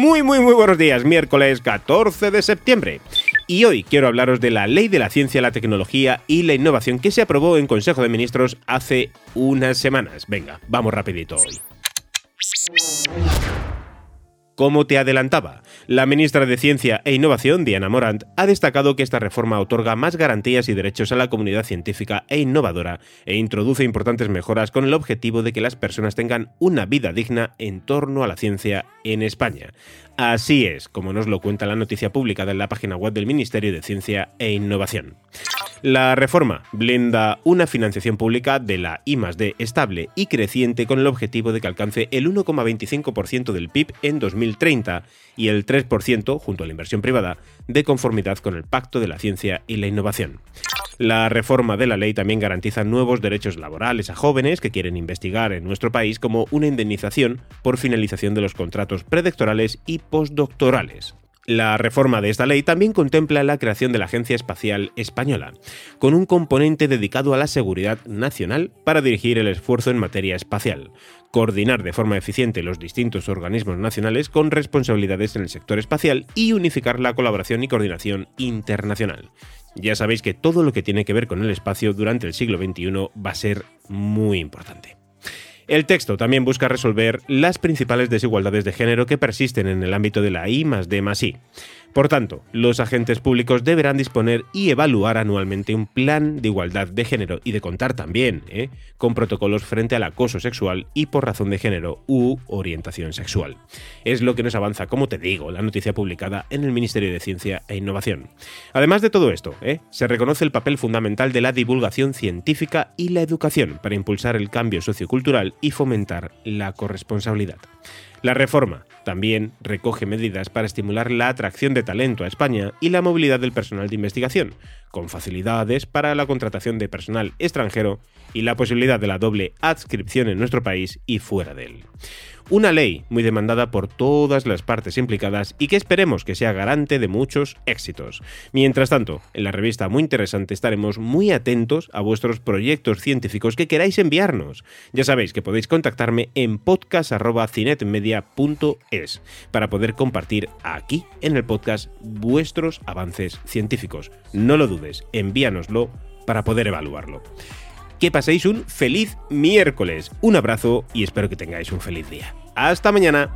Muy, muy, muy buenos días, miércoles 14 de septiembre. Y hoy quiero hablaros de la Ley de la Ciencia, la Tecnología y la Innovación que se aprobó en Consejo de Ministros hace unas semanas. Venga, vamos rapidito hoy. Como te adelantaba, la ministra de Ciencia e Innovación, Diana Morant, ha destacado que esta reforma otorga más garantías y derechos a la comunidad científica e innovadora e introduce importantes mejoras con el objetivo de que las personas tengan una vida digna en torno a la ciencia en España. Así es, como nos lo cuenta la noticia publicada en la página web del Ministerio de Ciencia e Innovación. La reforma blinda una financiación pública de la I+D estable y creciente con el objetivo de que alcance el 1,25% del PIB en 2030 y el 3% junto a la inversión privada de conformidad con el Pacto de la Ciencia y la Innovación. La reforma de la ley también garantiza nuevos derechos laborales a jóvenes que quieren investigar en nuestro país como una indemnización por finalización de los contratos predoctorales y postdoctorales. La reforma de esta ley también contempla la creación de la Agencia Espacial Española, con un componente dedicado a la seguridad nacional para dirigir el esfuerzo en materia espacial, coordinar de forma eficiente los distintos organismos nacionales con responsabilidades en el sector espacial y unificar la colaboración y coordinación internacional. Ya sabéis que todo lo que tiene que ver con el espacio durante el siglo XXI va a ser muy importante. El texto también busca resolver las principales desigualdades de género que persisten en el ámbito de la I más D más I. Por tanto, los agentes públicos deberán disponer y evaluar anualmente un plan de igualdad de género y de contar también ¿eh? con protocolos frente al acoso sexual y por razón de género u orientación sexual. Es lo que nos avanza, como te digo, la noticia publicada en el Ministerio de Ciencia e Innovación. Además de todo esto, ¿eh? se reconoce el papel fundamental de la divulgación científica y la educación para impulsar el cambio sociocultural y fomentar la corresponsabilidad. La reforma también recoge medidas para estimular la atracción de talento a España y la movilidad del personal de investigación, con facilidades para la contratación de personal extranjero y la posibilidad de la doble adscripción en nuestro país y fuera de él. Una ley muy demandada por todas las partes implicadas y que esperemos que sea garante de muchos éxitos. Mientras tanto, en la revista Muy Interesante estaremos muy atentos a vuestros proyectos científicos que queráis enviarnos. Ya sabéis que podéis contactarme en podcast.cinetmedia.es para poder compartir aquí en el podcast vuestros avances científicos. No lo dudes, envíanoslo para poder evaluarlo que paséis un feliz miércoles. Un abrazo y espero que tengáis un feliz día. Hasta mañana.